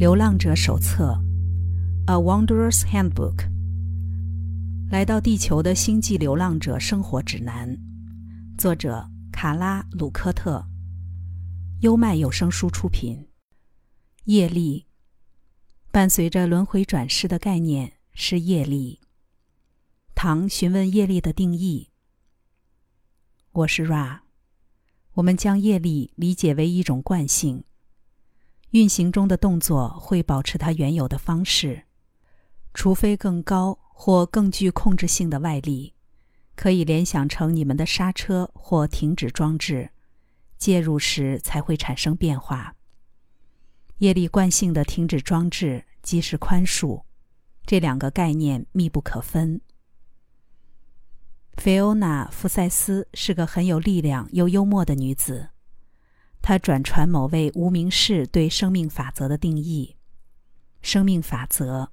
流浪者手册，《A Wanderer's Handbook》。来到地球的星际流浪者生活指南，作者卡拉·鲁科特。优麦有声书出品。业力，伴随着轮回转世的概念是业力。唐询问业力的定义。我是 Ra。我们将业力理解为一种惯性。运行中的动作会保持它原有的方式，除非更高或更具控制性的外力，可以联想成你们的刹车或停止装置，介入时才会产生变化。业力惯性的停止装置即是宽恕，这两个概念密不可分。菲欧娜·福塞斯是个很有力量又幽默的女子。他转传某位无名氏对生命法则的定义：生命法则，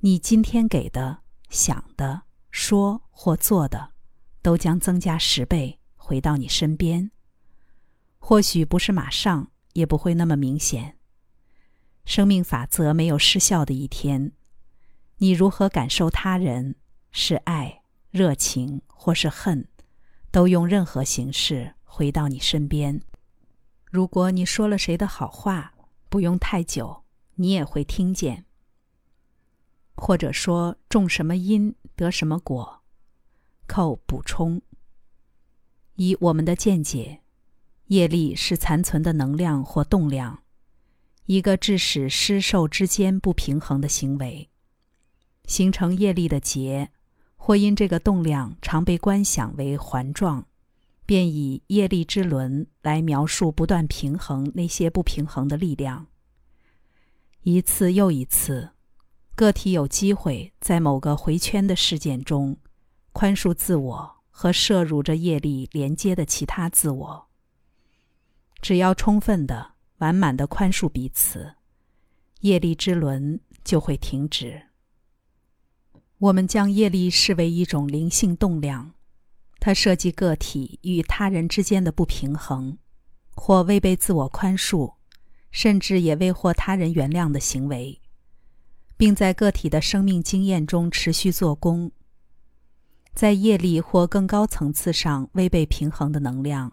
你今天给的、想的、说或做的，都将增加十倍回到你身边。或许不是马上，也不会那么明显。生命法则没有失效的一天。你如何感受他人，是爱、热情或是恨，都用任何形式回到你身边。如果你说了谁的好话，不用太久，你也会听见。或者说种什么因得什么果。扣补充。以我们的见解，业力是残存的能量或动量，一个致使施受之间不平衡的行为，形成业力的结，或因这个动量常被观想为环状。便以业力之轮来描述不断平衡那些不平衡的力量。一次又一次，个体有机会在某个回圈的事件中，宽恕自我和摄入着业力连接的其他自我。只要充分的、完满的宽恕彼此，业力之轮就会停止。我们将业力视为一种灵性动量。它涉及个体与他人之间的不平衡，或未被自我宽恕，甚至也未获他人原谅的行为，并在个体的生命经验中持续做工。在业力或更高层次上未被平衡的能量，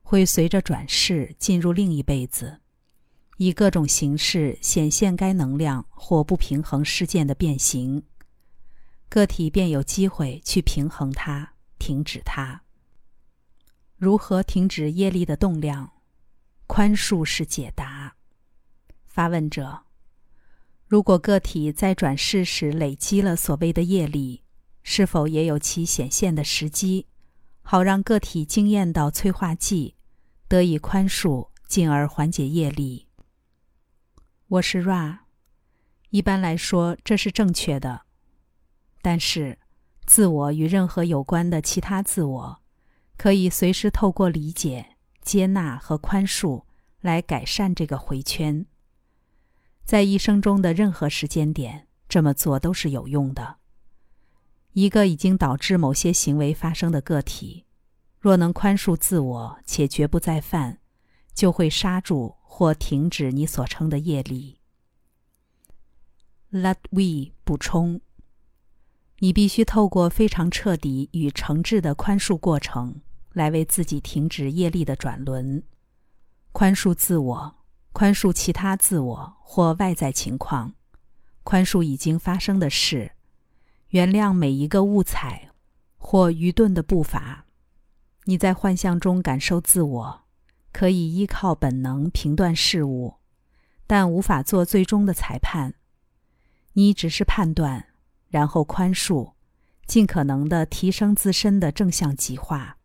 会随着转世进入另一辈子，以各种形式显现该能量或不平衡事件的变形，个体便有机会去平衡它。停止它。如何停止业力的动量？宽恕是解答。发问者：如果个体在转世时累积了所谓的业力，是否也有其显现的时机，好让个体经验到催化剂，得以宽恕，进而缓解业力？我是 Ra。一般来说，这是正确的，但是。自我与任何有关的其他自我，可以随时透过理解、接纳和宽恕来改善这个回圈。在一生中的任何时间点，这么做都是有用的。一个已经导致某些行为发生的个体，若能宽恕自我且绝不再犯，就会刹住或停止你所称的业力。Let we 补充。你必须透过非常彻底与诚挚的宽恕过程，来为自己停止业力的转轮，宽恕自我，宽恕其他自我或外在情况，宽恕已经发生的事，原谅每一个误踩或愚钝的步伐。你在幻象中感受自我，可以依靠本能评断事物，但无法做最终的裁判。你只是判断。然后宽恕，尽可能的提升自身的正向极化。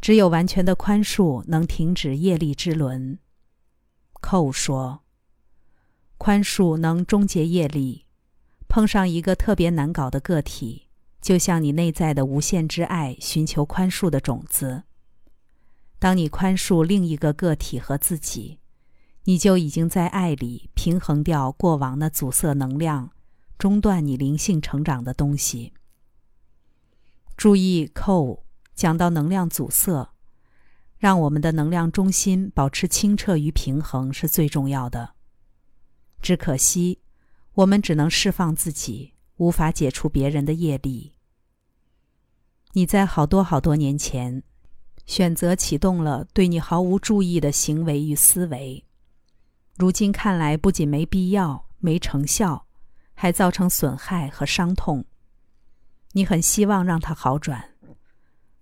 只有完全的宽恕能停止业力之轮。寇说：“宽恕能终结业力。碰上一个特别难搞的个体，就像你内在的无限之爱寻求宽恕的种子。当你宽恕另一个个体和自己，你就已经在爱里平衡掉过往的阻塞能量。”中断你灵性成长的东西。注意，扣讲到能量阻塞，让我们的能量中心保持清澈与平衡是最重要的。只可惜，我们只能释放自己，无法解除别人的业力。你在好多好多年前，选择启动了对你毫无注意的行为与思维，如今看来不仅没必要、没成效，还造成损害和伤痛。你很希望让它好转。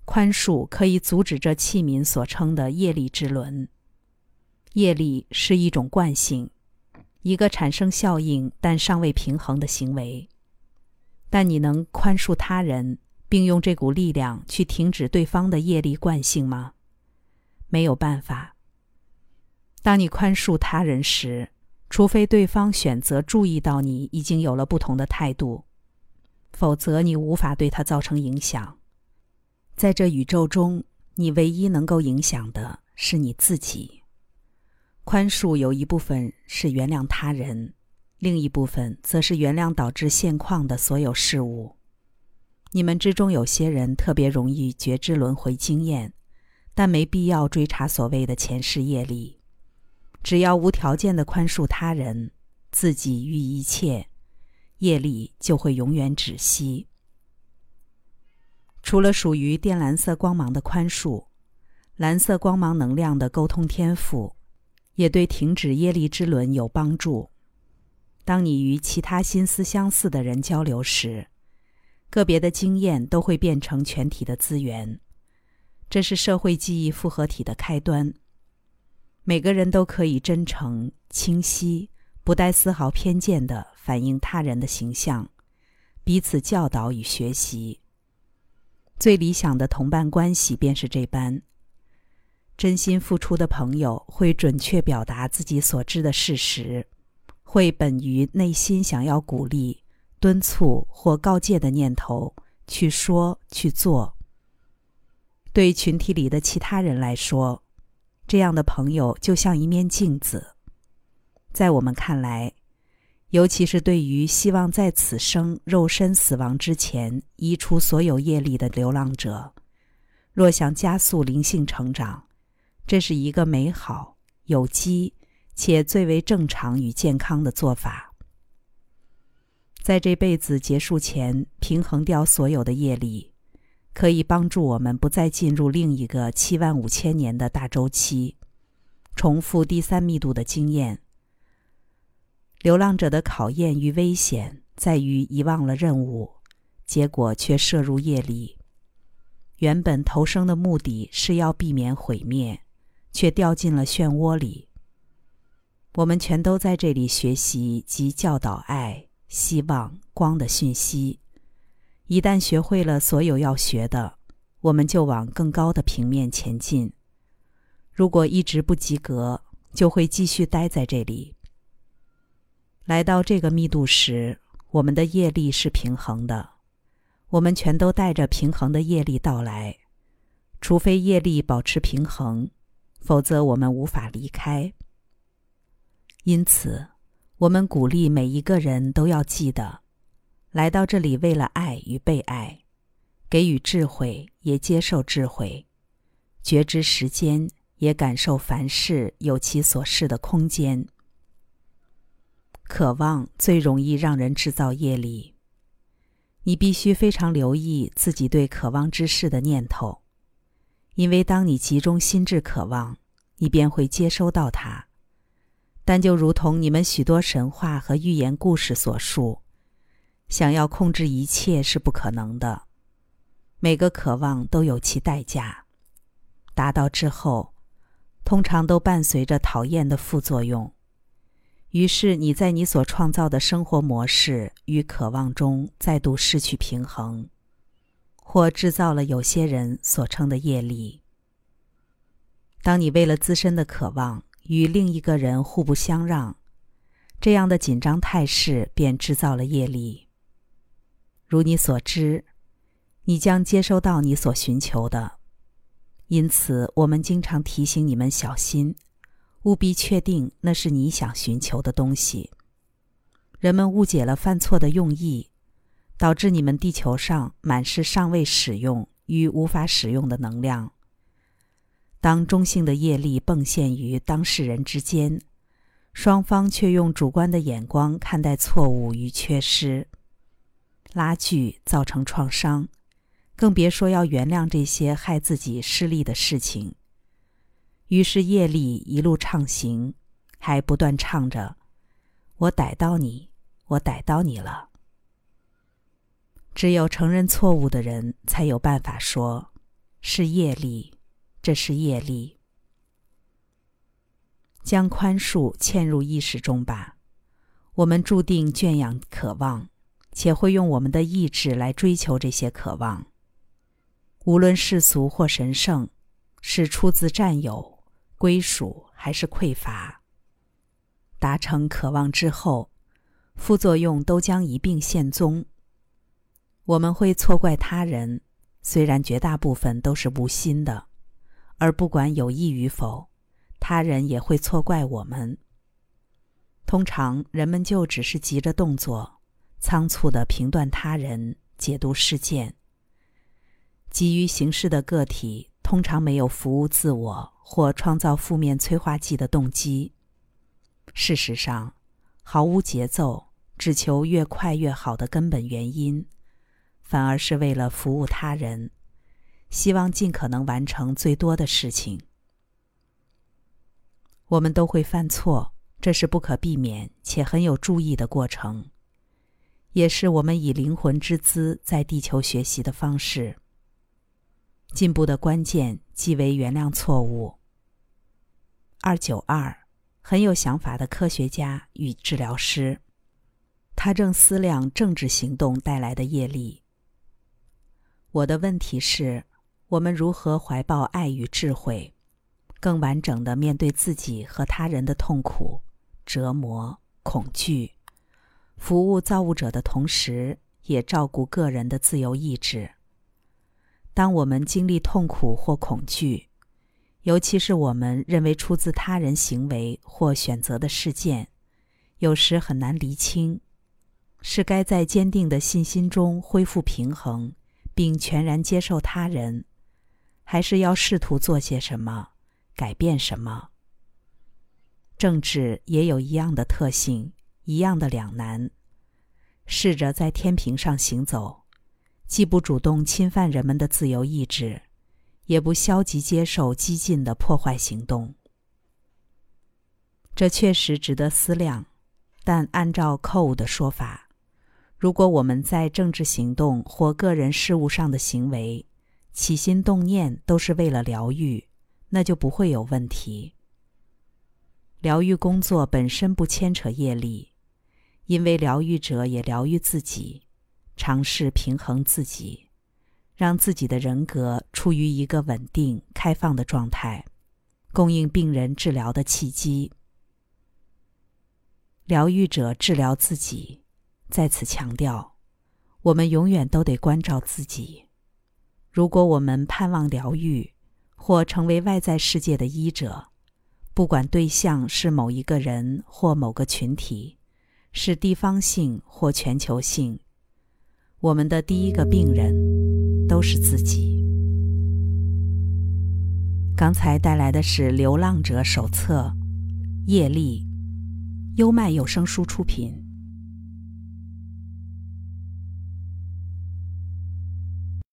宽恕可以阻止这器皿所称的业力之轮。业力是一种惯性，一个产生效应但尚未平衡的行为。但你能宽恕他人，并用这股力量去停止对方的业力惯性吗？没有办法。当你宽恕他人时，除非对方选择注意到你已经有了不同的态度，否则你无法对他造成影响。在这宇宙中，你唯一能够影响的是你自己。宽恕有一部分是原谅他人，另一部分则是原谅导致现况的所有事物。你们之中有些人特别容易觉知轮回经验，但没必要追查所谓的前世业力。只要无条件的宽恕他人、自己与一切，业力就会永远止息。除了属于靛蓝色光芒的宽恕，蓝色光芒能量的沟通天赋，也对停止业力之轮有帮助。当你与其他心思相似的人交流时，个别的经验都会变成全体的资源。这是社会记忆复合体的开端。每个人都可以真诚、清晰、不带丝毫偏见地反映他人的形象，彼此教导与学习。最理想的同伴关系便是这般。真心付出的朋友会准确表达自己所知的事实，会本于内心想要鼓励、敦促或告诫的念头去说去做。对群体里的其他人来说，这样的朋友就像一面镜子。在我们看来。尤其是对于希望在此生肉身死亡之前移除所有业力的流浪者，若想加速灵性成长，这是一个美好、有机且最为正常与健康的做法。在这辈子结束前平衡掉所有的业力，可以帮助我们不再进入另一个七万五千年的大周期，重复第三密度的经验。流浪者的考验与危险在于遗忘了任务，结果却摄入夜里。原本投生的目的是要避免毁灭，却掉进了漩涡里。我们全都在这里学习及教导爱、希望、光的讯息。一旦学会了所有要学的，我们就往更高的平面前进。如果一直不及格，就会继续待在这里。来到这个密度时，我们的业力是平衡的。我们全都带着平衡的业力到来，除非业力保持平衡，否则我们无法离开。因此，我们鼓励每一个人都要记得，来到这里为了爱与被爱，给予智慧，也接受智慧，觉知时间，也感受凡事有其所示的空间。渴望最容易让人制造业力。你必须非常留意自己对渴望之事的念头，因为当你集中心智渴望，你便会接收到它。但就如同你们许多神话和寓言故事所述，想要控制一切是不可能的。每个渴望都有其代价，达到之后，通常都伴随着讨厌的副作用。于是你在你所创造的生活模式与渴望中再度失去平衡，或制造了有些人所称的业力。当你为了自身的渴望与另一个人互不相让，这样的紧张态势便制造了业力。如你所知，你将接收到你所寻求的，因此我们经常提醒你们小心。务必确定那是你想寻求的东西。人们误解了犯错的用意，导致你们地球上满是尚未使用与无法使用的能量。当中性的业力迸现于当事人之间，双方却用主观的眼光看待错误与缺失，拉锯造成创伤，更别说要原谅这些害自己失利的事情。于是业力一路畅行，还不断唱着：“我逮到你，我逮到你了。”只有承认错误的人，才有办法说：“是业力，这是业力。”将宽恕嵌入意识中吧。我们注定圈养渴望，且会用我们的意志来追求这些渴望。无论世俗或神圣，是出自占有、归属还是匮乏，达成渴望之后，副作用都将一并现踪。我们会错怪他人，虽然绝大部分都是无心的，而不管有意与否。他人也会错怪我们。通常人们就只是急着动作，仓促的评断他人、解读事件。急于行事的个体通常没有服务自我或创造负面催化剂的动机。事实上，毫无节奏、只求越快越好的根本原因，反而是为了服务他人，希望尽可能完成最多的事情。我们都会犯错，这是不可避免且很有注意的过程，也是我们以灵魂之姿在地球学习的方式。进步的关键即为原谅错误。二九二，很有想法的科学家与治疗师，他正思量政治行动带来的业力。我的问题是，我们如何怀抱爱与智慧？更完整的面对自己和他人的痛苦、折磨、恐惧，服务造物者的同时，也照顾个人的自由意志。当我们经历痛苦或恐惧，尤其是我们认为出自他人行为或选择的事件，有时很难厘清，是该在坚定的信心中恢复平衡，并全然接受他人，还是要试图做些什么？改变什么？政治也有一样的特性，一样的两难。试着在天平上行走，既不主动侵犯人们的自由意志，也不消极接受激进的破坏行动。这确实值得思量。但按照寇的说法，如果我们在政治行动或个人事务上的行为，起心动念都是为了疗愈。那就不会有问题。疗愈工作本身不牵扯业力，因为疗愈者也疗愈自己，尝试平衡自己，让自己的人格处于一个稳定、开放的状态，供应病人治疗的契机。疗愈者治疗自己，在此强调，我们永远都得关照自己。如果我们盼望疗愈，或成为外在世界的医者，不管对象是某一个人或某个群体，是地方性或全球性，我们的第一个病人都是自己。刚才带来的是《流浪者手册》，叶丽，优麦有声书出品。